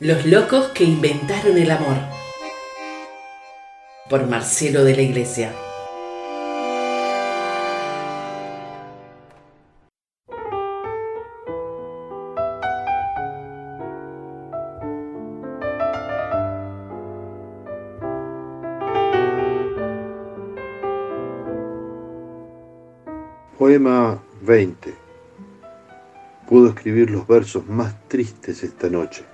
Los locos que inventaron el amor. Por Marcelo de la Iglesia. Poema 20. Puedo escribir los versos más tristes esta noche.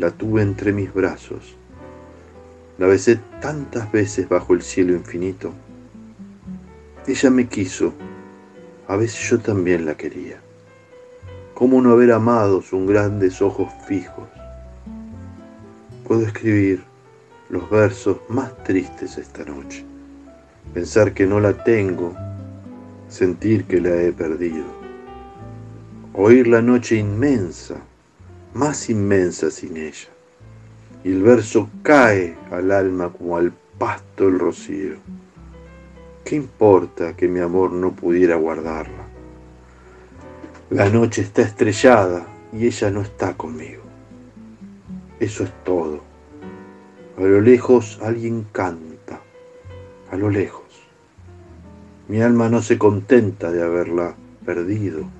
la tuve entre mis brazos. La besé tantas veces bajo el cielo infinito. Ella me quiso, a veces yo también la quería. ¿Cómo no haber amado sus grandes ojos fijos? Puedo escribir los versos más tristes esta noche. Pensar que no la tengo, sentir que la he perdido. Oír la noche inmensa, más inmensa sin ella. Y el verso cae al alma como al pasto el rocío. ¿Qué importa que mi amor no pudiera guardarla? La noche está estrellada y ella no está conmigo. Eso es todo. A lo lejos alguien canta, a lo lejos. Mi alma no se contenta de haberla perdido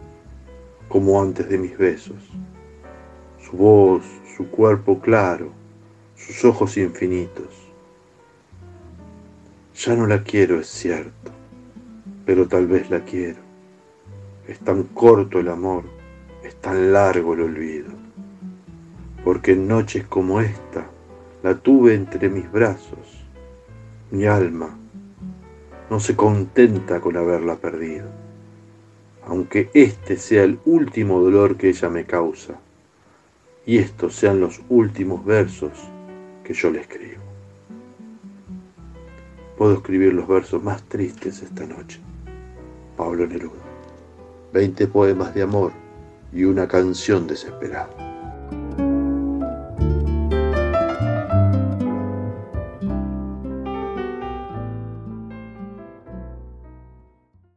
como antes de mis besos. Su voz, su cuerpo claro, sus ojos infinitos. Ya no la quiero, es cierto, pero tal vez la quiero. Es tan corto el amor, es tan largo el olvido, porque en noches como esta la tuve entre mis brazos. Mi alma no se contenta con haberla perdido aunque este sea el último dolor que ella me causa, y estos sean los últimos versos que yo le escribo. Puedo escribir los versos más tristes esta noche. Pablo Neruda. Veinte poemas de amor y una canción desesperada.